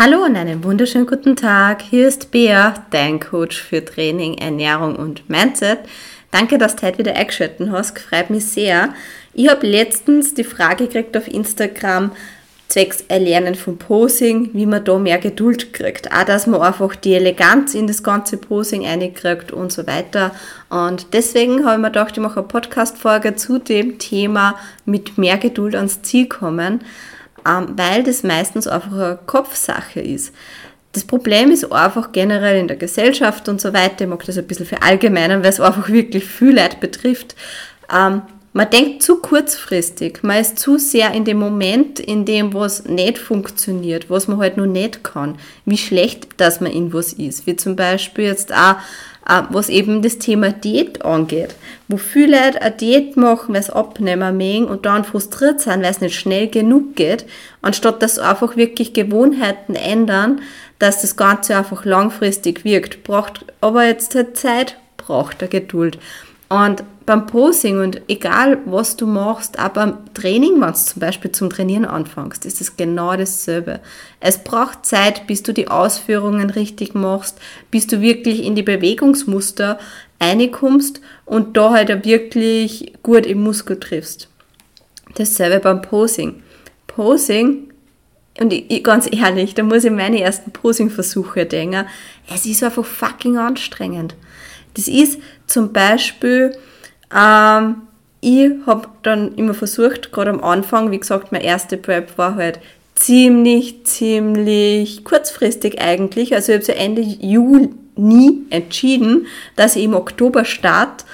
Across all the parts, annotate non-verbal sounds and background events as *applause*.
Hallo und einen wunderschönen guten Tag. Hier ist Bea, dein Coach für Training, Ernährung und Mindset. Danke, dass du heute wieder eingeschaltet hast. Freut mich sehr. Ich habe letztens die Frage gekriegt auf Instagram, zwecks Erlernen von Posing, wie man da mehr Geduld kriegt. Auch, dass man einfach die Eleganz in das ganze Posing einkriegt und so weiter. Und deswegen habe ich mir gedacht, ich mache eine Podcast-Folge zu dem Thema mit mehr Geduld ans Ziel kommen. Ähm, weil das meistens einfach eine Kopfsache ist. Das Problem ist einfach generell in der Gesellschaft und so weiter, ich mag das ein bisschen verallgemeinern, weil es einfach wirklich viel Leute betrifft. Ähm, man denkt zu kurzfristig, man ist zu sehr in dem Moment, in dem was nicht funktioniert, was man halt noch nicht kann, wie schlecht, dass man in was ist. Wie zum Beispiel jetzt auch was eben das Thema Diät angeht, wo viele eine Diät machen, weil sie abnehmen mögen und dann frustriert sind, weil es nicht schnell genug geht, anstatt dass einfach wirklich Gewohnheiten ändern, dass das Ganze einfach langfristig wirkt. Braucht aber jetzt halt Zeit, braucht er Geduld. Und beim Posing und egal was du machst, auch beim Training, wenn du zum Beispiel zum Trainieren anfängst, ist es genau dasselbe. Es braucht Zeit, bis du die Ausführungen richtig machst, bis du wirklich in die Bewegungsmuster reinkommst und da halt wirklich gut im Muskel triffst. Dasselbe beim Posing. Posing, und ich, ganz ehrlich, da muss ich meine ersten Posing-Versuche denken, es ist einfach fucking anstrengend. Das ist zum Beispiel, ähm, ich habe dann immer versucht, gerade am Anfang, wie gesagt, meine erste Prep war halt ziemlich, ziemlich kurzfristig eigentlich. Also ich habe so Ende Juni entschieden, dass ich im Oktober starte.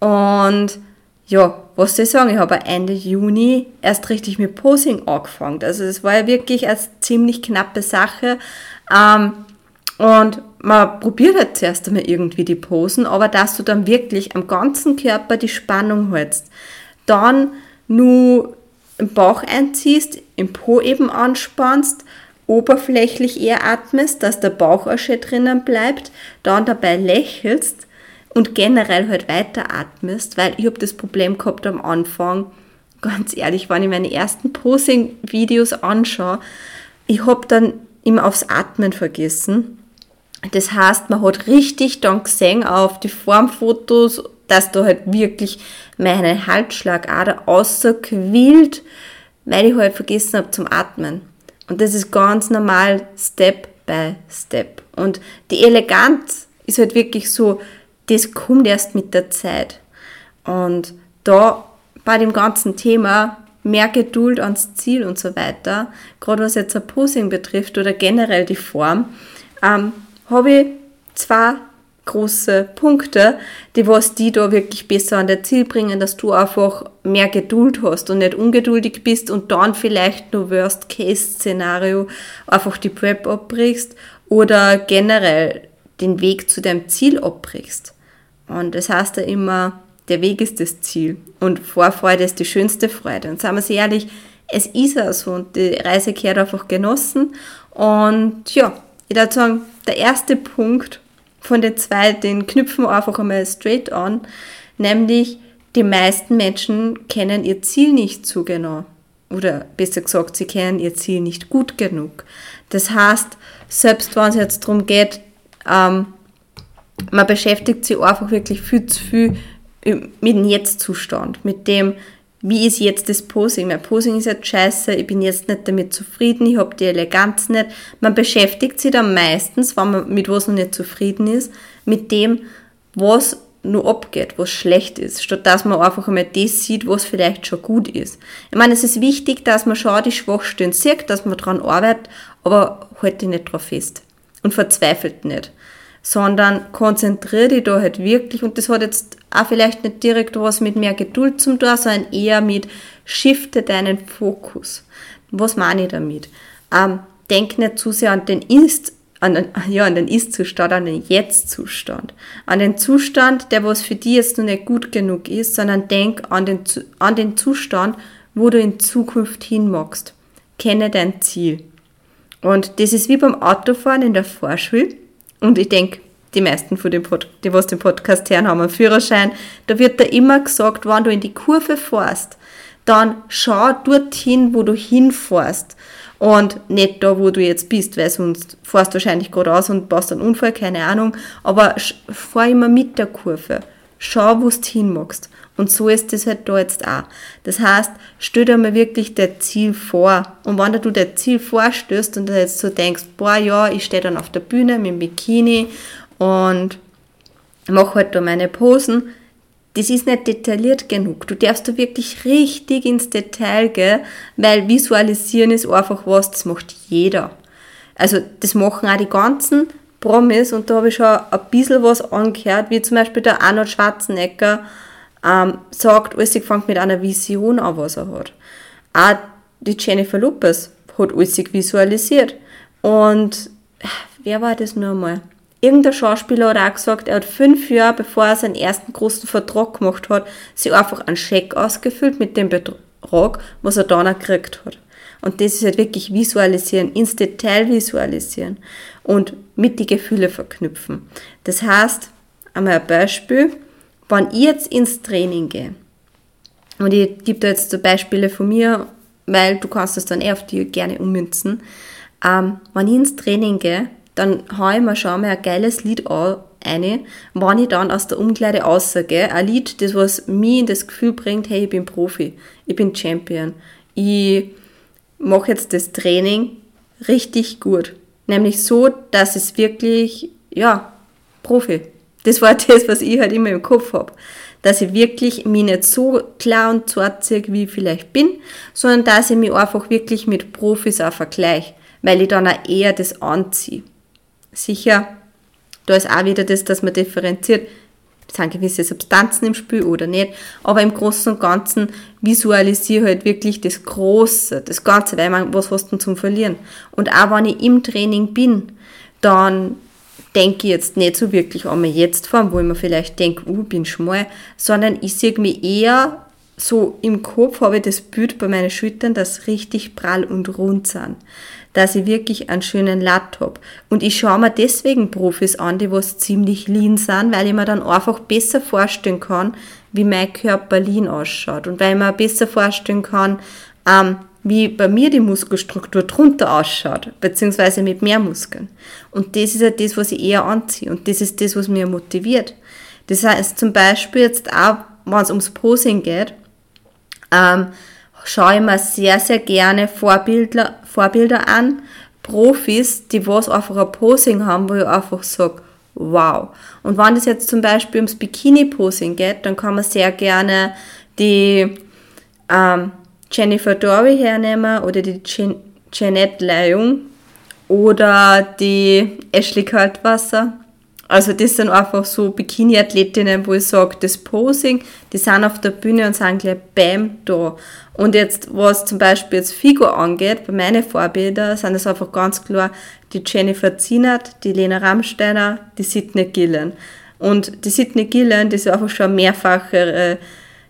Und ja, was soll ich sagen, ich habe Ende Juni erst richtig mit Posing angefangen. Also es war ja wirklich eine ziemlich knappe Sache. Ähm, und man probiert halt zuerst einmal irgendwie die Posen, aber dass du dann wirklich am ganzen Körper die Spannung hältst, dann nur im Bauch einziehst, im Po eben anspannst, oberflächlich eher atmest, dass der Bauch auch schön drinnen bleibt, dann dabei lächelst und generell halt weiter atmest, weil ich habe das Problem gehabt am Anfang, ganz ehrlich, wenn ich meine ersten Posing-Videos anschaue, ich habe dann immer aufs Atmen vergessen das heißt, man hat richtig dann gesehen auf die Formfotos, dass da halt wirklich meine Halsschlagader außerquillt, weil ich halt vergessen habe zum Atmen. Und das ist ganz normal Step by Step. Und die Eleganz ist halt wirklich so, das kommt erst mit der Zeit. Und da bei dem ganzen Thema mehr Geduld ans Ziel und so weiter, gerade was jetzt ein Posing betrifft oder generell die Form, ähm, habe ich zwei große Punkte, die was die da wirklich besser an der Ziel bringen, dass du einfach mehr Geduld hast und nicht ungeduldig bist und dann vielleicht nur Worst-Case-Szenario einfach die Prep abbrichst oder generell den Weg zu deinem Ziel abbrichst. Und das heißt ja immer, der Weg ist das Ziel und Vorfreude ist die schönste Freude. Und sagen wir es ehrlich, es ist ja so und die Reise kehrt einfach genossen und ja, ich würde sagen, der erste Punkt von den zwei, den knüpfen wir einfach einmal straight an, nämlich die meisten Menschen kennen ihr Ziel nicht so genau. Oder besser gesagt, sie kennen ihr Ziel nicht gut genug. Das heißt, selbst wenn es jetzt darum geht, ähm, man beschäftigt sich einfach wirklich viel zu viel mit dem Jetzt-Zustand, mit dem, wie ist jetzt das Posing? Mein Posing ist jetzt scheiße, ich bin jetzt nicht damit zufrieden, ich habe die Eleganz nicht. Man beschäftigt sich dann meistens, wenn man mit was noch nicht zufrieden ist, mit dem, was nur abgeht, was schlecht ist, statt dass man einfach einmal das sieht, was vielleicht schon gut ist. Ich meine, es ist wichtig, dass man schon die Schwachstellen sieht, dass man daran arbeitet, aber halte nicht drauf fest und verzweifelt nicht sondern konzentriere dich da halt wirklich und das hat jetzt auch vielleicht nicht direkt was mit mehr Geduld zum tun, sondern eher mit shifte deinen Fokus. Was meine ich damit? Ähm, denk nicht zu sehr an den Ist, an den, *laughs* ja, an den Ist-Zustand, an den Jetzt-Zustand. An den Zustand, der was für dich jetzt noch nicht gut genug ist, sondern denk an den, an den Zustand, wo du in Zukunft hin magst. Kenne dein Ziel. Und das ist wie beim Autofahren in der Vorschule und ich denke, die meisten von dem Pod die was den Podcast hören, haben einen Führerschein. Da wird da immer gesagt, wenn du in die Kurve fährst, dann schau dorthin, wo du hinfährst. und nicht da, wo du jetzt bist, weil sonst fährst du wahrscheinlich gerade aus und baust einen Unfall, keine Ahnung, aber fahr immer mit der Kurve. Schau, wo du hin magst. Und so ist das halt da jetzt auch. Das heißt, stell dir mal wirklich das Ziel vor. Und wenn du das Ziel vorstößt und jetzt so denkst, boah, ja, ich stehe dann auf der Bühne mit dem Bikini und mache halt da meine Posen, das ist nicht detailliert genug. Du darfst da wirklich richtig ins Detail gehen, weil visualisieren ist einfach was, das macht jeder. Also das machen auch die ganzen Promis und da habe ich schon ein bisschen was angehört, wie zum Beispiel der Arnold Schwarzenegger ähm, sagt, fängt mit einer Vision an, was er hat. Auch die Jennifer Lopez hat alles visualisiert. Und wer war das nur mal? Irgendein Schauspieler hat auch gesagt, er hat fünf Jahre, bevor er seinen ersten großen Vertrag gemacht hat, sich einfach einen Scheck ausgefüllt mit dem Betrag, was er dann auch gekriegt hat. Und das ist halt wirklich visualisieren, ins Detail visualisieren und mit die Gefühle verknüpfen. Das heißt, einmal ein Beispiel, wenn ich jetzt ins Training gehe, und ich gebe da jetzt so Beispiele von mir, weil du kannst das dann eher auf die gerne ummünzen, ähm, wenn ich ins Training gehe, dann haue ich mir schon mal ein geiles Lied an, eine, wenn ich dann aus der Umkleide rausgehe, ein Lied, das was mir in das Gefühl bringt, hey, ich bin Profi, ich bin Champion, ich mache jetzt das Training richtig gut. Nämlich so, dass es wirklich, ja, Profi. Das war *laughs* das, was ich halt immer im Kopf habe. Dass ich wirklich mich nicht so klar und zorzig, wie ich vielleicht bin, sondern dass ich mich einfach wirklich mit Profis auch vergleiche, weil ich dann auch eher das anziehe. Sicher, da ist auch wieder das, dass man differenziert, sind gewisse Substanzen im Spiel oder nicht, aber im Großen und Ganzen visualisiere halt wirklich das Große, das Ganze, weil man, was hast du zum Verlieren? Und auch wenn ich im Training bin, dann denke ich jetzt nicht so wirklich an mir jetzt vor, wo ich mir vielleicht denke, uh, bin schmal, sondern ich sehe mich eher so im Kopf, habe ich das Bild bei meinen Schultern, das richtig prall und rund sind dass ich wirklich einen schönen Latt habe. Und ich schaue mir deswegen Profis an, die was ziemlich lean sind, weil ich mir dann einfach besser vorstellen kann, wie mein Körper lean ausschaut. Und weil ich mir besser vorstellen kann, ähm, wie bei mir die Muskelstruktur drunter ausschaut, beziehungsweise mit mehr Muskeln. Und das ist ja das, was ich eher anziehe. Und das ist das, was mir motiviert. Das heißt zum Beispiel jetzt auch, wenn es ums Posing geht, ähm, schaue ich mir sehr, sehr gerne Vorbilder, Vorbilder an, Profis, die was einfach ein Posing haben, wo ich einfach sage, wow. Und wenn es jetzt zum Beispiel ums Bikini-Posing geht, dann kann man sehr gerne die ähm, Jennifer Dory hernehmen oder die Jan Jeanette Leung oder die Ashley Kaltwasser also das sind einfach so Bikini-Athletinnen, wo ich sage, das Posing, die sind auf der Bühne und sind gleich bam da. Und jetzt, was zum Beispiel jetzt Figo angeht, bei meinen Vorbildern sind es einfach ganz klar die Jennifer Zienert, die Lena Rammsteiner, die Sidney Gillen. Und die Sidney Gillen, die ist einfach schon mehrfache,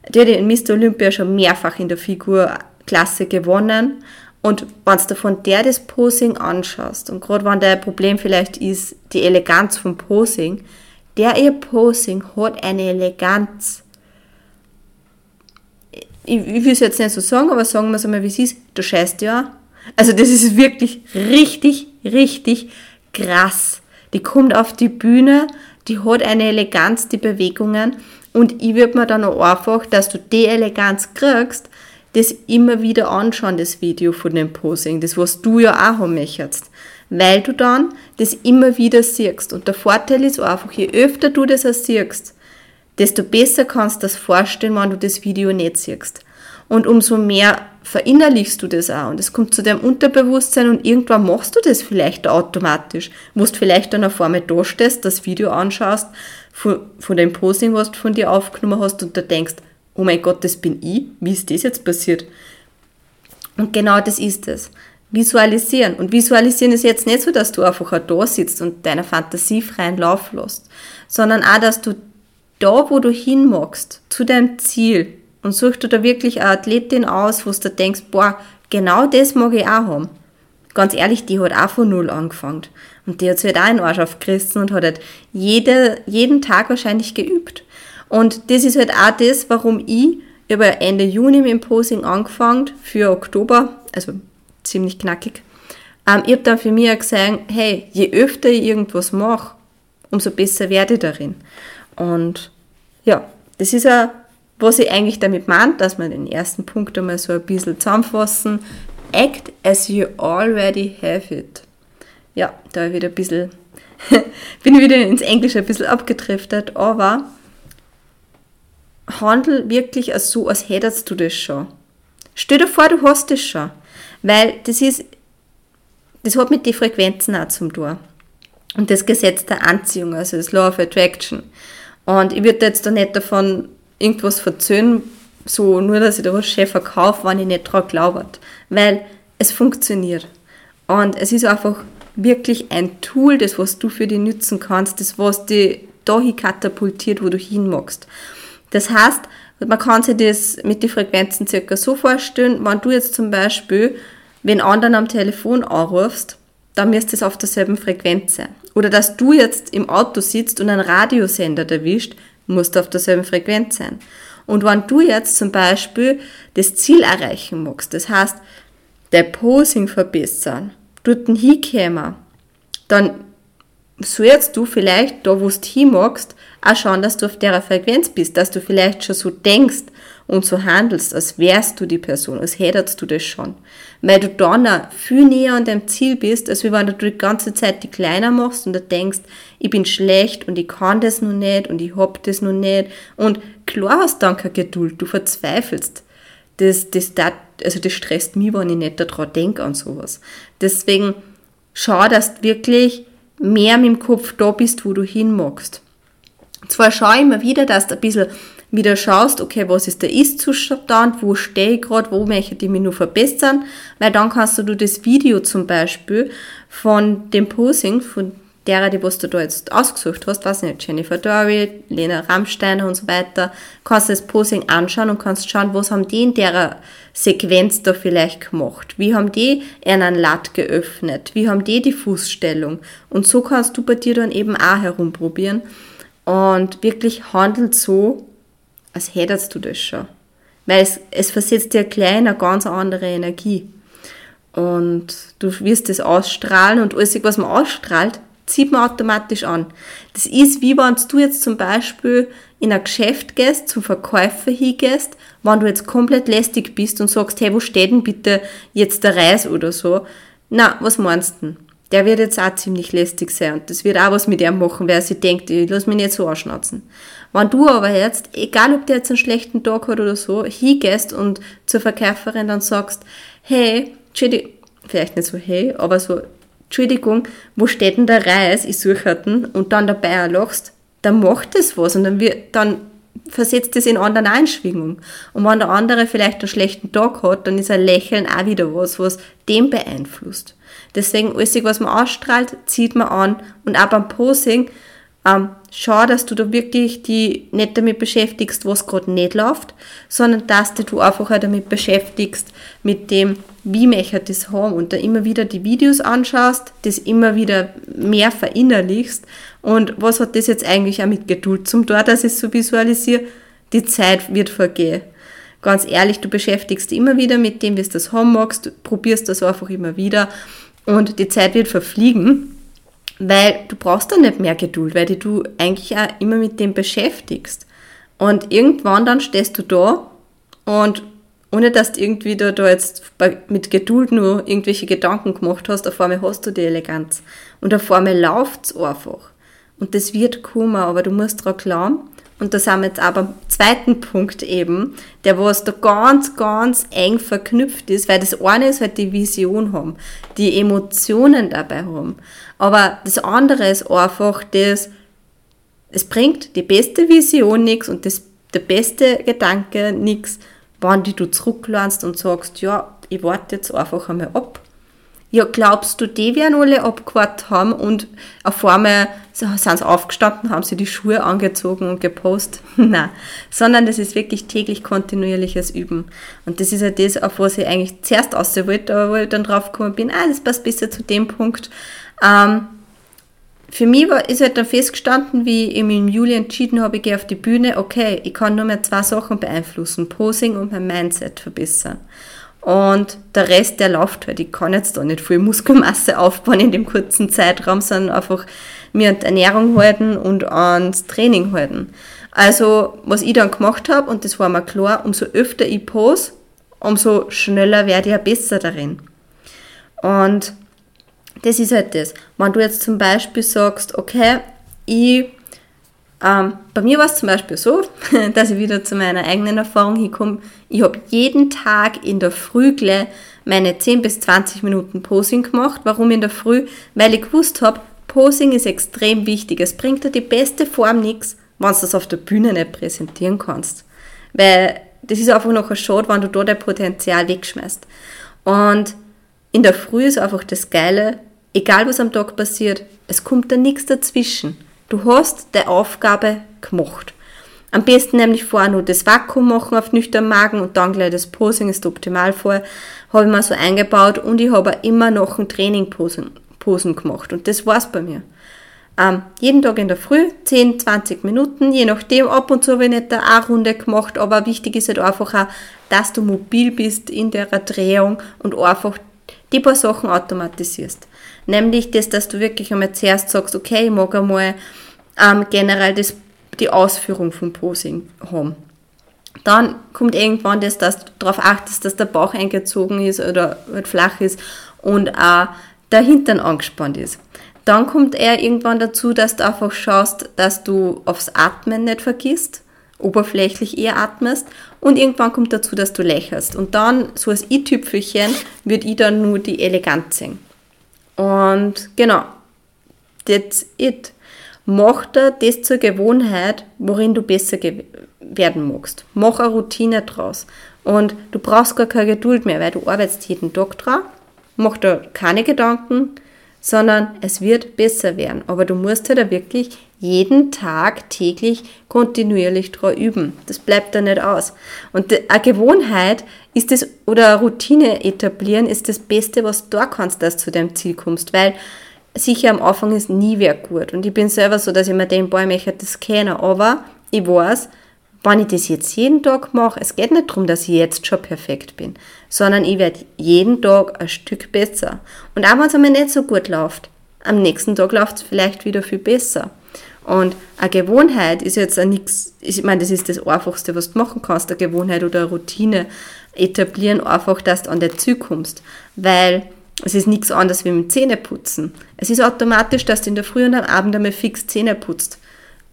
die hat in Mr. Olympia schon mehrfach in der Figurklasse gewonnen. Und wenn du von der das Posing anschaust, und gerade wenn der Problem vielleicht ist, die Eleganz vom Posing, der ihr Posing hat eine Eleganz. Ich, ich will es jetzt nicht so sagen, aber sagen wir es einmal, wie es ist. Du scheißt ja. Also das ist wirklich richtig, richtig krass. Die kommt auf die Bühne, die hat eine Eleganz, die Bewegungen. Und ich würde mir dann auch einfach, dass du die Eleganz kriegst, das immer wieder anschauen, das Video von dem Posing, das was du ja auch haben möchtest. Weil du dann das immer wieder siehst. Und der Vorteil ist einfach, je öfter du das auch siehst, desto besser kannst du das vorstellen, wenn du das Video nicht siehst. Und umso mehr verinnerlichst du das auch. Und es kommt zu deinem Unterbewusstsein und irgendwann machst du das vielleicht automatisch. Wo du vielleicht dann auf einmal da stehst, das Video anschaust, von, von dem Posing, was du von dir aufgenommen hast und da denkst, oh mein Gott, das bin ich, wie ist das jetzt passiert? Und genau das ist es. Visualisieren. Und visualisieren ist jetzt nicht so, dass du einfach auch da sitzt und deiner Fantasie freien Lauf lässt, sondern auch, dass du da, wo du hin magst, zu deinem Ziel, und suchst du da wirklich eine Athletin aus, wo du denkst, boah, genau das mag ich auch haben. Ganz ehrlich, die hat auch von Null angefangen. Und die hat sich halt auch einen Arsch aufgerissen und hat halt jede, jeden Tag wahrscheinlich geübt. Und das ist halt auch das, warum ich über Ende Juni mit dem Posing angefangen für Oktober, also ziemlich knackig. Ähm, ich habe dann für mich auch gesehen, hey, je öfter ich irgendwas mache, umso besser werde ich darin. Und ja, das ist ja, was ich eigentlich damit meine, dass wir den ersten Punkt einmal so ein bisschen zusammenfassen. Act as you already have it. Ja, da wieder ein bisschen, *laughs* bin ich wieder ins Englische ein bisschen abgedriftet, aber handel wirklich so, als hättest du das schon. Stell dir vor, du hast das schon. Weil das ist, das hat mit den Frequenzen auch zum tun. Und das Gesetz der Anziehung, also das Law of Attraction. Und ich würde jetzt da nicht davon irgendwas verzöhnen, so nur, dass ich da was schön verkaufe, wenn ich nicht daran glaube. Weil es funktioniert. Und es ist einfach wirklich ein Tool, das was du für dich nützen kannst, das was dich dahin katapultiert, wo du hin magst. Das heißt, man kann sich das mit den Frequenzen circa so vorstellen, wenn du jetzt zum Beispiel wenn anderen am Telefon anrufst, dann müsste es auf derselben Frequenz sein. Oder dass du jetzt im Auto sitzt und einen Radiosender erwischt, musst du auf derselben Frequenz sein. Und wenn du jetzt zum Beispiel das Ziel erreichen magst, das heißt, der Posing verbessern, dort hinkommen, dann sollst du vielleicht, da wo du hin magst, auch schauen, dass du auf der Frequenz bist, dass du vielleicht schon so denkst und so handelst, als wärst du die Person, als hättest du das schon. Weil du dann auch viel näher an deinem Ziel bist, als wenn du die ganze Zeit die kleiner machst und du denkst, ich bin schlecht und ich kann das noch nicht und ich hab das noch nicht. Und klar hast du dann keine Geduld, du verzweifelst. Das, das, das, also das stresst mich, wenn ich nicht daran denke an sowas. Deswegen schau, dass du wirklich mehr mit dem Kopf da bist, wo du hin magst. Zwar schaue ich immer wieder, dass du ein bisschen wieder schaust, okay, was ist der Ist-Zustand, wo stehe ich gerade, wo möchte ich mich nur verbessern, weil dann kannst du das Video zum Beispiel von dem Posing, von derer, die was du da jetzt ausgesucht hast, weiß nicht, Jennifer Dory, Lena Rammsteiner und so weiter, kannst du das Posing anschauen und kannst schauen, was haben die in der Sequenz da vielleicht gemacht? Wie haben die einen Latt geöffnet? Wie haben die die Fußstellung? Und so kannst du bei dir dann eben auch herumprobieren und wirklich handelt so, als hättest du das schon. Weil es, es versetzt dir gleich eine ganz andere Energie. Und du wirst das ausstrahlen und alles, was man ausstrahlt, zieht man automatisch an. Das ist wie wenn du jetzt zum Beispiel in ein Geschäft gehst, zum Verkäufer hingehst, wenn du jetzt komplett lästig bist und sagst, hey, wo steht denn bitte jetzt der Reis oder so? Na, was meinst du denn? der wird jetzt auch ziemlich lästig sein und das wird auch was mit ihm machen, weil er sich denkt, ich lass mich nicht so anschnauzen. Wenn du aber jetzt, egal ob der jetzt einen schlechten Tag hat oder so, hingehst und zur Verkäuferin dann sagst, hey, Entschuldigung, vielleicht nicht so hey, aber so, Entschuldigung, wo steht denn der Reis? Ich suche den und dann dabei auch lachst, dann macht das was und dann wird, dann versetzt es in anderen Einschwingung. Und wenn der andere vielleicht einen schlechten Tag hat, dann ist ein Lächeln auch wieder was, was den beeinflusst. Deswegen, alles, was man ausstrahlt, zieht man an. Und auch beim Posing, ähm, schau, dass du da wirklich die nicht damit beschäftigst, was gerade nicht läuft, sondern dass du einfach auch damit beschäftigst, mit dem, wie möchte ich das haben und da immer wieder die Videos anschaust, das immer wieder mehr verinnerlichst und was hat das jetzt eigentlich auch mit Geduld zum Tor, dass ich es so visualisiere? Die Zeit wird vergehen. Ganz ehrlich, du beschäftigst dich immer wieder mit dem, wie du das haben magst, du probierst das einfach immer wieder und die Zeit wird verfliegen, weil du brauchst dann nicht mehr Geduld, weil du eigentlich auch immer mit dem beschäftigst. Und irgendwann dann stehst du da und ohne dass du irgendwie da, da jetzt mit Geduld nur irgendwelche Gedanken gemacht hast, auf einmal hast du die Eleganz. Und auf einmal läuft es einfach. Und das wird kommen, aber du musst daran glauben. Und da sind wir jetzt aber zweiten Punkt eben, der was da ganz, ganz eng verknüpft ist, weil das eine ist halt die Vision haben, die Emotionen dabei haben. Aber das andere ist einfach das, es bringt die beste Vision nichts und das, der beste Gedanke nichts, wann die du zurücklernst und sagst, ja, ich warte jetzt einfach einmal ab ja, glaubst du, die werden alle abgewartet haben und auf einmal sind sie aufgestanden, haben sie die Schuhe angezogen und gepostet? *laughs* Nein, sondern das ist wirklich täglich kontinuierliches Üben. Und das ist ja das, auf was ich eigentlich zuerst aus wollte, aber wo ich dann drauf gekommen bin, ah, das passt besser zu dem Punkt. Ähm, für mich war, ist halt dann festgestanden, wie ich im Juli entschieden habe, ich gehe auf die Bühne, okay, ich kann nur mehr zwei Sachen beeinflussen, Posing und mein Mindset verbessern. und der Rest, der läuft halt. Ich kann jetzt da nicht viel Muskelmasse aufbauen in dem kurzen Zeitraum, sondern einfach mir an die Ernährung halten und ans Training halten. Also, was ich dann gemacht habe, und das war mir klar, umso öfter ich pose, umso schneller werde ich ja besser darin. Und das ist halt das. Wenn du jetzt zum Beispiel sagst, okay, ich ähm, bei mir war es zum Beispiel so, *laughs* dass ich wieder zu meiner eigenen Erfahrung hinkomme. Ich habe jeden Tag in der Früh meine 10 bis 20 Minuten Posing gemacht. Warum in der Früh? Weil ich gewusst habe, Posing ist extrem wichtig. Es bringt dir die beste Form nichts, wenn du das auf der Bühne nicht präsentieren kannst. Weil das ist einfach noch ein Schade, wenn du da dein Potenzial wegschmeißt. Und in der Früh ist einfach das Geile, egal was am Tag passiert, es kommt da nichts dazwischen. Du hast die Aufgabe gemacht. Am besten nämlich vorher nur das Vakuum machen auf nüchternen Magen und dann gleich das Posing ist optimal vor. Habe ich mir so eingebaut und ich habe immer noch ein Training Posen, Posen gemacht und das war's bei mir. Ähm, jeden Tag in der Früh, 10, 20 Minuten, je nachdem, ab und zu habe ich nicht eine Runde gemacht, aber wichtig ist halt einfach auch, dass du mobil bist in der Drehung und einfach die paar Sachen automatisierst. Nämlich das, dass du wirklich einmal zuerst sagst, okay, ich mag einmal ähm, generell das, die Ausführung vom Posing haben. Dann kommt irgendwann das, dass du darauf achtest, dass der Bauch eingezogen ist oder halt flach ist und auch der Hintern angespannt ist. Dann kommt eher irgendwann dazu, dass du einfach schaust, dass du aufs Atmen nicht vergisst, oberflächlich eher atmest und irgendwann kommt dazu, dass du lächelst. Und dann, so als i-Tüpfelchen, würde ich dann nur die Eleganz sehen. Und genau, that's it. Mach dir das zur Gewohnheit, worin du besser werden magst. Mach eine Routine draus. Und du brauchst gar keine Geduld mehr, weil du arbeitest jeden Tag dran. Mach dir keine Gedanken, sondern es wird besser werden. Aber du musst halt wirklich jeden Tag täglich kontinuierlich dran üben. Das bleibt da nicht aus. Und eine Gewohnheit ist das, oder eine Routine etablieren ist das Beste, was du da kannst, dass du zu deinem Ziel kommst. Weil sicher am Anfang ist nie wer gut. Und ich bin selber so, dass ich mir denke, boah, ich das kennen. Aber ich weiß, wenn ich das jetzt jeden Tag mache, es geht nicht darum, dass ich jetzt schon perfekt bin, sondern ich werde jeden Tag ein Stück besser. Und auch wenn es einmal nicht so gut läuft, am nächsten Tag läuft es vielleicht wieder viel besser. Und eine Gewohnheit ist jetzt nichts, ich meine, das ist das Einfachste, was du machen kannst, eine Gewohnheit oder eine Routine etablieren, einfach, dass du an der Ziel kommst. Weil es ist nichts anderes wie mit Zähne putzen. Es ist automatisch, dass du in der Früh und am Abend einmal fix Zähne putzt.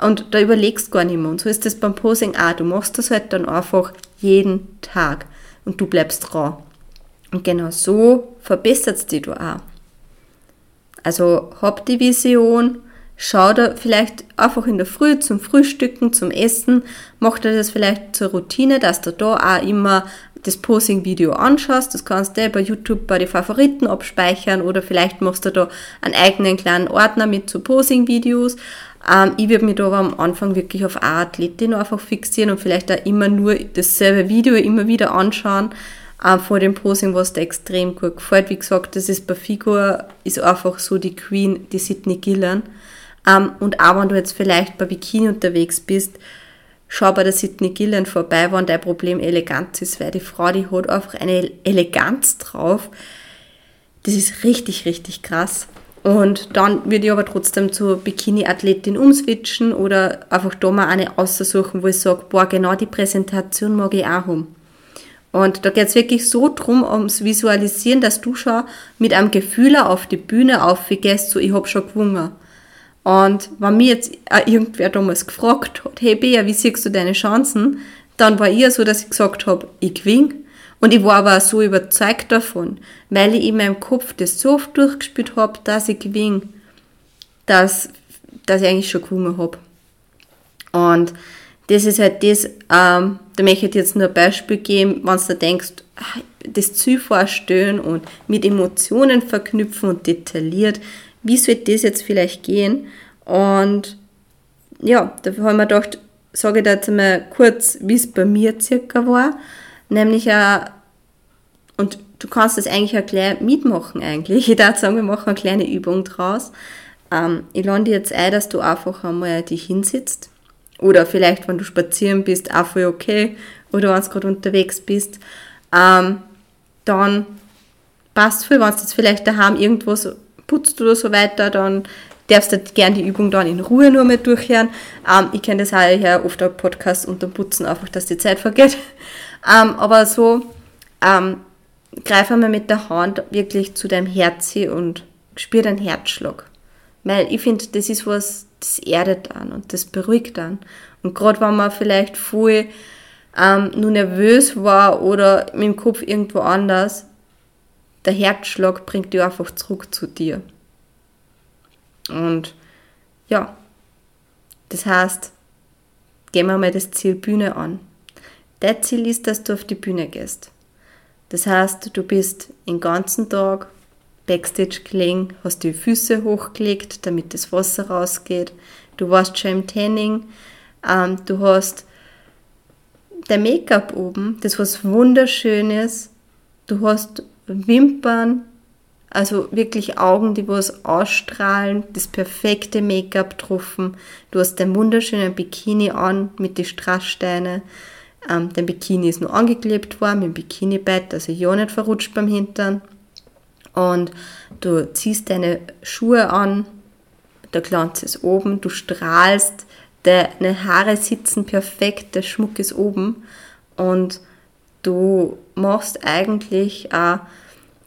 Und da überlegst gar nicht mehr. Und so ist das beim Posing auch. Du machst das halt dann einfach jeden Tag. Und du bleibst dran. Und genau so verbessert es dich du auch. Also hab die Vision, schau da vielleicht einfach in der Früh zum Frühstücken, zum Essen, mach dir das vielleicht zur Routine, dass du da auch immer das Posing-Video anschaust. Das kannst du bei YouTube bei den Favoriten abspeichern oder vielleicht machst du da einen eigenen kleinen Ordner mit zu Posing-Videos. Ähm, ich würde mich da aber am Anfang wirklich auf eine Athletin einfach fixieren und vielleicht auch immer nur dasselbe Video immer wieder anschauen äh, vor dem Posing, was dir extrem gut gefällt. Wie gesagt, das ist bei Figur, ist einfach so die Queen, die Sydney Gillan. Ähm, und auch wenn du jetzt vielleicht bei Bikini unterwegs bist, schau bei der Sydney Gillan vorbei, wenn dein Problem Eleganz ist, weil die Frau, die hat einfach eine Eleganz drauf. Das ist richtig, richtig krass. Und dann würde ich aber trotzdem zur Bikini-Athletin umswitchen oder einfach da mal eine aussuchen, wo ich sage, boah, genau die Präsentation mag ich auch haben. Und da geht es wirklich so drum, ums Visualisieren, dass du schon mit einem Gefühl auf die Bühne aufgehst, so ich hab schon gewungen. Und wenn mir jetzt irgendwer damals gefragt hat, hey Bea, wie siehst du deine Chancen? Dann war ich so, dass ich gesagt habe, ich gewinne. Und ich war aber so überzeugt davon, weil ich in meinem Kopf das so oft durchgespielt habe, dass ich gewinne, dass, dass ich eigentlich schon gewonnen habe. Und das ist halt das, ähm, da möchte ich jetzt nur ein Beispiel geben, wenn du denkst, ah, das Ziel vorstellen und mit Emotionen verknüpfen und detailliert, wie soll das jetzt vielleicht gehen? Und ja, dafür haben wir gedacht, sage ich da jetzt einmal kurz, wie es bei mir circa war. Nämlich auch, und du kannst das eigentlich auch gleich mitmachen eigentlich. *laughs* Ich würde sagen, wir machen eine kleine Übung draus. Ähm, ich lade dir jetzt ein, dass du einfach einmal dich hinsitzt. Oder vielleicht, wenn du spazieren bist, auch voll okay. Oder wenn du gerade unterwegs bist. Ähm, dann passt viel. Wenn du jetzt vielleicht daheim irgendwas putzt oder so weiter, dann darfst du gerne die Übung dann in Ruhe nur mal durchhören. Ähm, ich kenne das auch ja oft auf Podcast und dann Putzen einfach, dass die Zeit vergeht. Ähm, aber so, ähm, greif einmal mit der Hand wirklich zu deinem Herz und spür deinen Herzschlag. Weil ich finde, das ist was, das erdet dann und das beruhigt dann. Und gerade wenn man vielleicht voll ähm, nur nervös war oder mit dem Kopf irgendwo anders, der Herzschlag bringt dich einfach zurück zu dir. Und ja, das heißt, gehen wir mal das Ziel Bühne an. Dein Ziel ist, dass du auf die Bühne gehst. Das heißt, du bist den ganzen Tag Backstage gelegen, hast die Füße hochgelegt, damit das Wasser rausgeht. Du warst schon im Tanning, ähm, du hast dein Make-up oben, das was wunderschönes. Du hast Wimpern, also wirklich Augen, die was ausstrahlen, das perfekte Make-up getroffen. Du hast dein wunderschönen Bikini an mit den Strasssteinen. Ähm, dein Bikini ist nur angeklebt worden mit dem Bikini-Bett, also ja nicht verrutscht beim Hintern. Und du ziehst deine Schuhe an, der Glanz ist oben, du strahlst, deine Haare sitzen perfekt, der Schmuck ist oben und du machst eigentlich auch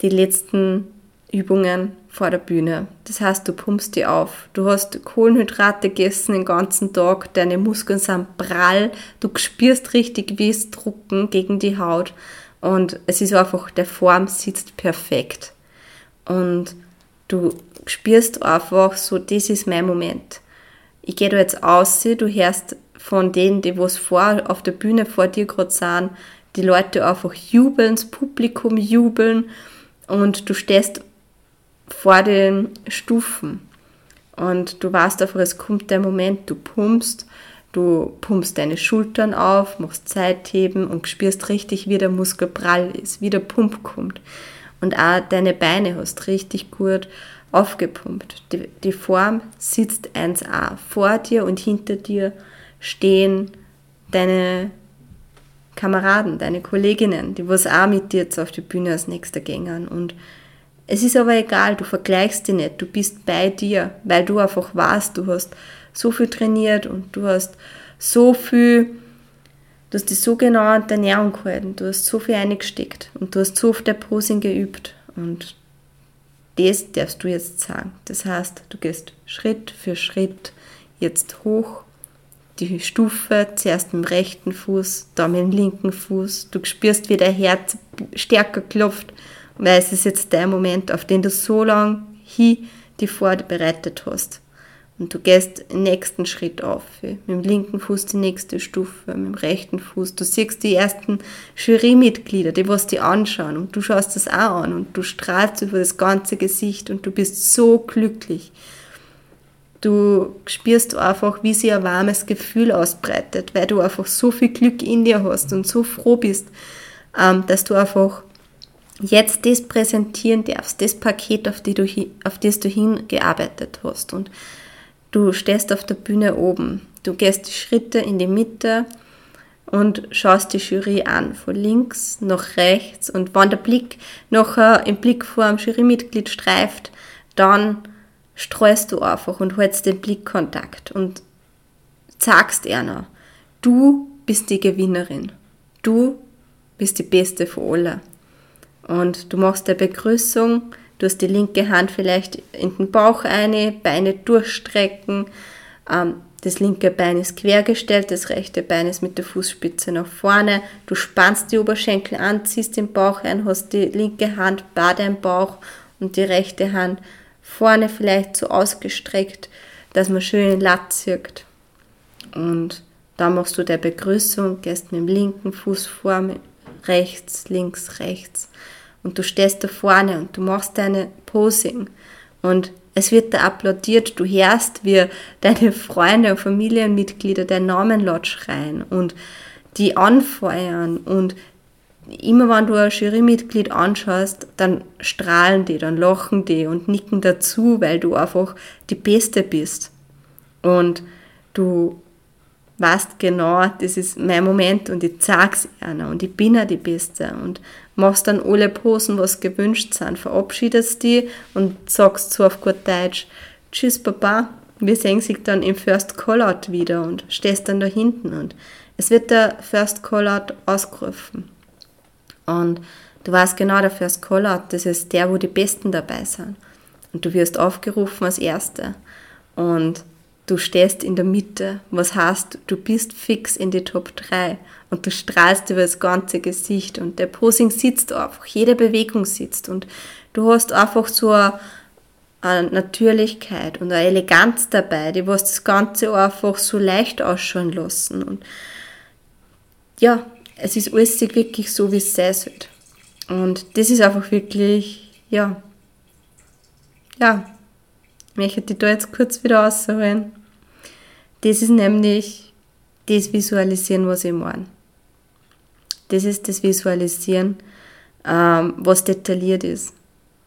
die letzten Übungen vor der Bühne. Das heißt, du pumpst die auf. Du hast Kohlenhydrate gegessen den ganzen Tag, deine Muskeln sind prall, du spürst richtig, wie es drucken gegen die Haut und es ist einfach, der Form sitzt perfekt. Und du spürst einfach so, das ist mein Moment. Ich gehe da jetzt aus, du hörst von denen, die was vor auf der Bühne vor dir gerade sind, die Leute einfach jubeln, das Publikum jubeln und du stehst vor den Stufen und du weißt einfach, es kommt der Moment, du pumpst, du pumpst deine Schultern auf, machst Zeitheben und spürst richtig, wie der Muskel prall ist, wie der Pump kommt. Und auch deine Beine hast richtig gut aufgepumpt. Die, die Form sitzt 1a. Vor dir und hinter dir stehen deine Kameraden, deine Kolleginnen, die was auch mit dir jetzt auf die Bühne als nächster gängern. Und es ist aber egal, du vergleichst dich nicht, du bist bei dir, weil du einfach weißt, du hast so viel trainiert und du hast so viel, du hast dich so genau an der Ernährung gehalten, du hast so viel eingesteckt und du hast so oft der Posing geübt und das darfst du jetzt sagen. Das heißt, du gehst Schritt für Schritt jetzt hoch die Stufe, zuerst mit dem rechten Fuß, dann mit dem linken Fuß. Du spürst, wie dein Herz stärker klopft, weil es ist jetzt der Moment, auf den du so lange hin die vorbereitet hast. Und du gehst den nächsten Schritt auf. Mit dem linken Fuß die nächste Stufe, mit dem rechten Fuß. Du siehst die ersten Jurymitglieder, die was die anschauen und du schaust das auch an und du strahlst über das ganze Gesicht und du bist so glücklich. Du spürst einfach, wie sich ein warmes Gefühl ausbreitet, weil du einfach so viel Glück in dir hast und so froh bist, ähm, dass du einfach jetzt das präsentieren darfst, das Paket, auf, die du, auf das du hingearbeitet hast. Und du stehst auf der Bühne oben. Du gehst die Schritte in die Mitte und schaust die Jury an, von links nach rechts. Und wenn der Blick nachher im Blick vor einem Jurymitglied streift, dann streust du einfach und hältst den Blickkontakt und sagst einer, du bist die Gewinnerin. Du bist die Beste von allen. Und du machst eine Begrüßung, du hast die linke Hand vielleicht in den Bauch eine, Beine durchstrecken, ähm, das linke Bein ist quergestellt, das rechte Bein ist mit der Fußspitze nach vorne. Du spannst die Oberschenkel an, ziehst den Bauch ein, hast die linke Hand bei deinem Bauch und die rechte Hand vorne vielleicht so ausgestreckt, dass man schön in Latt zirkt. Und da machst du der Begrüßung, gehst mit dem linken Fuß vor, rechts, links, rechts. Und du stehst da vorne und du machst deine Posing. Und es wird da applaudiert, du hörst, wie deine Freunde und Familienmitglieder deinen Namen laut schreien und die anfeuern und immer wenn du ein Jurymitglied anschaust, dann strahlen die, dann lachen die und nicken dazu, weil du einfach die Beste bist. Und du weißt genau, das ist mein Moment und ich zeig's einer und ich bin ja die Beste und machst dann alle Posen, was gewünscht sind, verabschiedest die und sagst so auf gut Deutsch, tschüss Papa, wir sehen sich dann im First Callout wieder und stehst dann da hinten und es wird der First Callout ausgerufen. Und du weißt genau, der First Callout, das ist der, wo die Besten dabei sind. Und du wirst aufgerufen als Erster. Und du stehst in der Mitte, was heißt, du bist fix in die Top 3 und du strahlst über das ganze Gesicht. Und der Posing sitzt einfach, jede Bewegung sitzt. Und du hast einfach so eine, eine Natürlichkeit und eine Eleganz dabei, die was das Ganze einfach so leicht ausschauen lassen. Und ja, es ist alles wirklich so, wie es sein sollte. Und das ist einfach wirklich, ja, ja, möchte ich da jetzt kurz wieder ausholen. Das ist nämlich das Visualisieren, was ich meine. Das ist das Visualisieren, ähm, was detailliert ist.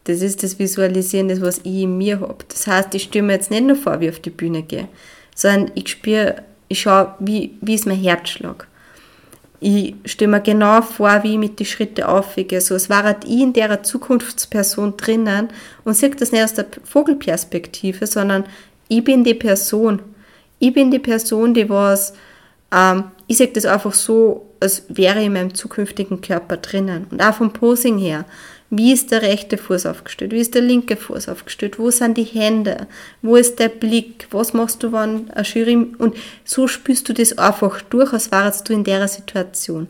Das ist das Visualisieren, das, was ich in mir habe. Das heißt, ich stelle mir jetzt nicht nur vor, wie ich auf die Bühne gehe, sondern ich spüre, ich schaue, wie, wie ist mein Herzschlag. Ich stelle mir genau vor, wie ich mit den Schritten aufgehe. So, es war halt ich in der Zukunftsperson drinnen und sehe das nicht aus der Vogelperspektive, sondern ich bin die Person. Ich bin die Person, die was, ähm, ich sehe das einfach so, als wäre ich in meinem zukünftigen Körper drinnen. Und auch vom Posing her. Wie ist der rechte Fuß aufgestellt? Wie ist der linke Fuß aufgestellt? Wo sind die Hände? Wo ist der Blick? Was machst du, wenn ein Jury... Und so spürst du das einfach durch, als wärst du in der Situation.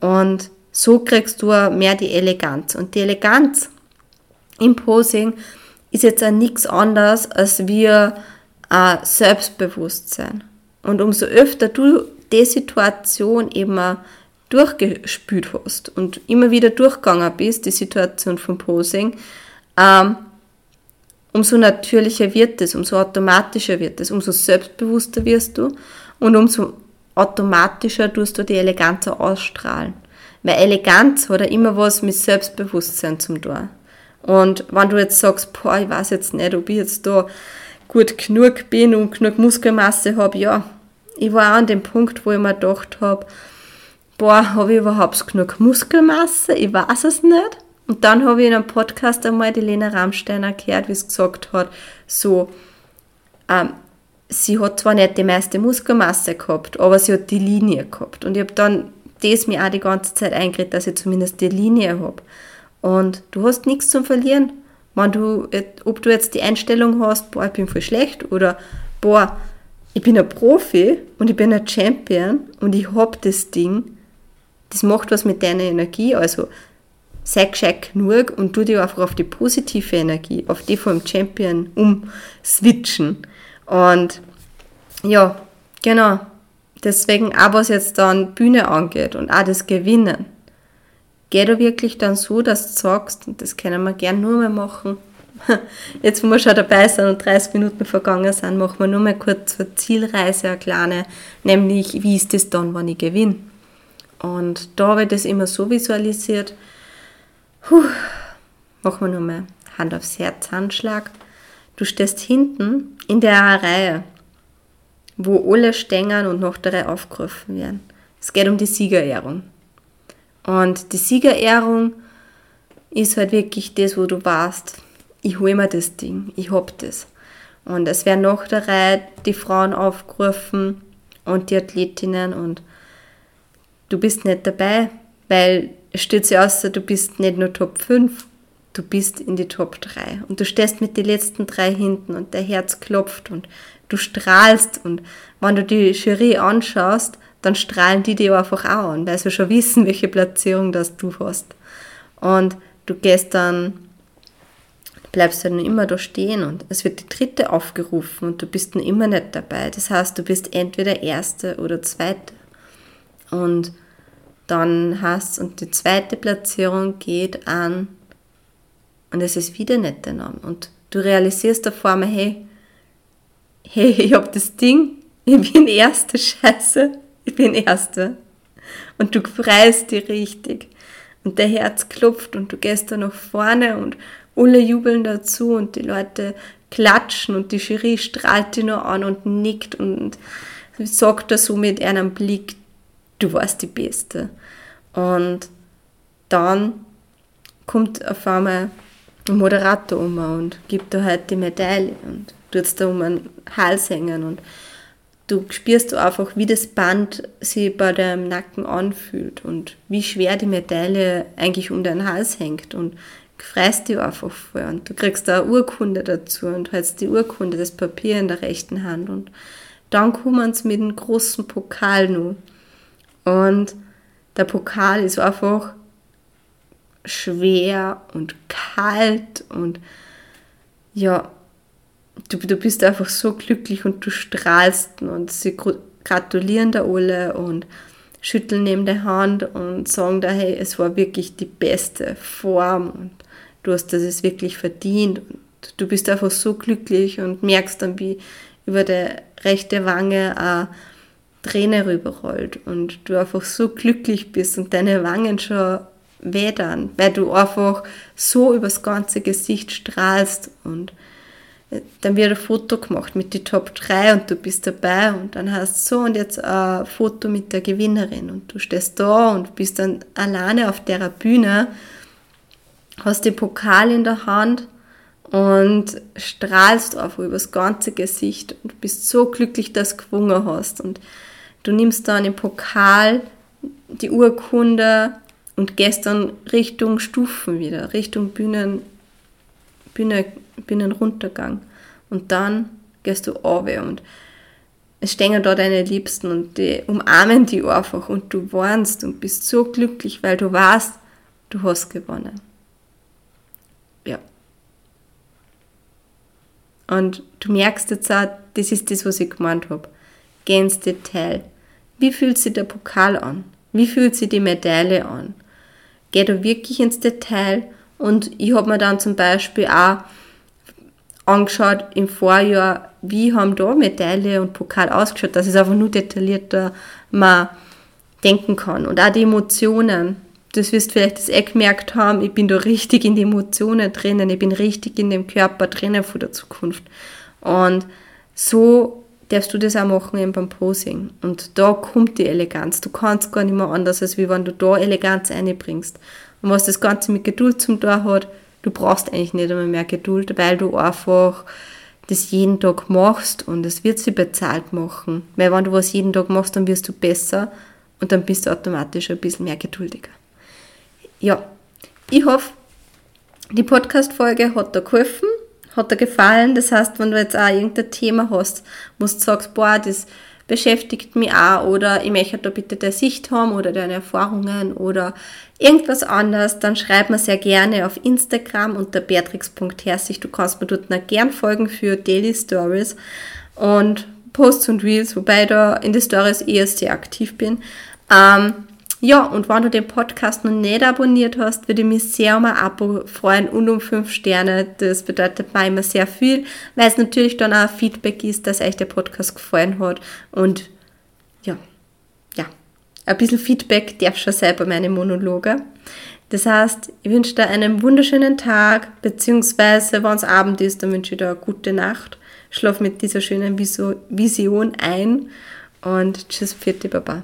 Und so kriegst du mehr die Eleganz. Und die Eleganz im Posing ist jetzt auch nichts anderes als wir äh, Selbstbewusstsein. Und umso öfter du die Situation eben durchgespült hast und immer wieder durchgegangen bist, die Situation vom Posing, ähm, umso natürlicher wird es, umso automatischer wird es, umso selbstbewusster wirst du und umso automatischer tust du die Eleganz ausstrahlen. Weil Eleganz hat ja immer was mit Selbstbewusstsein zum tun. Und wenn du jetzt sagst, boah, ich weiß jetzt nicht, ob ich jetzt da gut genug bin und genug Muskelmasse habe, ja, ich war auch an dem Punkt, wo ich mir gedacht habe, boah, habe ich überhaupt genug Muskelmasse? Ich weiß es nicht. Und dann habe ich in einem Podcast einmal die Lena Rammsteiner gehört, wie sie gesagt hat, so, ähm, sie hat zwar nicht die meiste Muskelmasse gehabt, aber sie hat die Linie gehabt. Und ich habe dann das mir auch die ganze Zeit eingeredet, dass ich zumindest die Linie habe. Und du hast nichts zum Verlieren. Wenn du, ob du jetzt die Einstellung hast, boah, ich bin voll schlecht oder boah, ich bin ein Profi und ich bin ein Champion und ich habe das Ding, das macht was mit deiner Energie. Also sei gescheit genug und tu dich einfach auf die positive Energie, auf die vom Champion umswitchen. Und ja, genau. Deswegen auch was jetzt dann Bühne angeht und auch das Gewinnen. Geht da wirklich dann so, dass du sagst, und das können wir gern nur mal machen, *laughs* jetzt wo wir schon dabei sind und 30 Minuten vergangen sind, machen wir nur mal kurz zur Zielreise eine kleine, nämlich wie ist das dann, wenn ich gewinne? Und da habe ich das immer so visualisiert. Puh, machen wir nochmal Hand aufs Herz, Handschlag. Du stehst hinten in der Reihe, wo alle Stängern und noch der Reihe aufgerufen werden. Es geht um die Siegerehrung. Und die Siegerehrung ist halt wirklich das, wo du weißt, ich hole mir das Ding, ich hab das. Und es werden nach der Reihe die Frauen aufgerufen und die Athletinnen und du bist nicht dabei, weil es steht sich aus, du bist nicht nur Top 5, du bist in die Top 3 und du stehst mit den letzten drei hinten und dein Herz klopft und du strahlst und wenn du die Jury anschaust, dann strahlen die dir einfach auch an, weil sie schon wissen, welche Platzierung das du hast. Und du gehst dann, bleibst dann immer da stehen und es wird die dritte aufgerufen und du bist dann immer nicht dabei. Das heißt, du bist entweder Erste oder Zweite. Und dann hast und die zweite Platzierung geht an und es ist wieder nicht der Name. Und du realisierst da vor mir, hey, hey, ich hab das Ding, ich bin Erste, scheiße, ich bin Erste. Und du freust dich richtig. Und der Herz klopft und du gehst da nach vorne und alle jubeln dazu und die Leute klatschen und die Jury strahlt dich nur an und nickt und sagt er so mit einem Blick, du warst die Beste. Und dann kommt auf einmal ein Moderator um und gibt da halt die Medaille und tut da um einen Hals hängen und du spürst einfach, wie das Band sich bei deinem Nacken anfühlt und wie schwer die Medaille eigentlich um deinen Hals hängt und freust dich einfach vor und du kriegst da eine Urkunde dazu und hältst die Urkunde, das Papier in der rechten Hand und dann kommen sie mit einem großen Pokal noch und der Pokal ist einfach schwer und kalt und ja, du, du bist einfach so glücklich und du strahlst und sie gratulieren da alle und schütteln neben der Hand und sagen da, hey, es war wirklich die beste Form und du hast das wirklich verdient und du bist einfach so glücklich und merkst dann, wie über die rechte Wange eine Träne rüberrollt und du einfach so glücklich bist und deine Wangen schon wedern, weil du einfach so übers ganze Gesicht strahlst und dann wird ein Foto gemacht mit den Top 3 und du bist dabei und dann hast du so und jetzt ein Foto mit der Gewinnerin und du stehst da und bist dann alleine auf der Bühne, hast den Pokal in der Hand und strahlst einfach übers ganze Gesicht und bist so glücklich, dass du gewonnen hast und du nimmst dann den Pokal, die Urkunde und gehst dann Richtung Stufen wieder, Richtung Bühnen, Bühne, Bühnenruntergang. Und dann gehst du runter und es stehen da deine Liebsten und die umarmen die einfach und du warnst und bist so glücklich, weil du weißt, du hast gewonnen. Ja. Und du merkst jetzt auch, das ist das, was ich gemeint habe. Geh ins Detail. Wie fühlt sich der Pokal an? Wie fühlt sich die Medaille an? Geh da wirklich ins Detail und ich habe mir dann zum Beispiel auch angeschaut im Vorjahr, wie haben da Medaille und Pokal ausgeschaut, dass es einfach nur detaillierter mal denken kann. Und auch die Emotionen, das wirst du vielleicht das eh gemerkt haben, ich bin da richtig in die Emotionen drinnen, ich bin richtig in dem Körper drinnen von der Zukunft. Und so darfst du das auch machen eben beim Posing. Und da kommt die Eleganz. Du kannst gar nicht mehr anders, als wie wenn du da Eleganz einbringst. Und was das Ganze mit Geduld zum Tor hat, du brauchst eigentlich nicht einmal mehr Geduld, weil du einfach das jeden Tag machst und es wird sie bezahlt machen. Weil wenn du was jeden Tag machst, dann wirst du besser und dann bist du automatisch ein bisschen mehr geduldiger. Ja, ich hoffe, die Podcast-Folge hat dir geholfen, hat dir gefallen. Das heißt, wenn du jetzt auch irgendein Thema hast, wo du sagst, boah, das beschäftigt mich auch oder ich möchte da bitte der Sicht haben oder deine Erfahrungen oder irgendwas anderes, dann schreib mir sehr gerne auf Instagram unter beatrix.herzig. Du kannst mir dort noch gern folgen für Daily Stories und Posts und Reels, wobei da in den Stories eher sehr aktiv bin. Ähm, ja, und wenn du den Podcast noch nicht abonniert hast, würde ich mich sehr um ein Abo freuen und um 5 Sterne. Das bedeutet mir immer sehr viel, weil es natürlich dann auch Feedback ist, dass euch der Podcast gefallen hat. Und ja, ja, ein bisschen Feedback darf schon sein bei meinen Monologe. Das heißt, ich wünsche dir einen wunderschönen Tag, beziehungsweise wenn es Abend ist, dann wünsche ich dir eine gute Nacht. Schlaf mit dieser schönen Vision ein und tschüss, vierte Baba.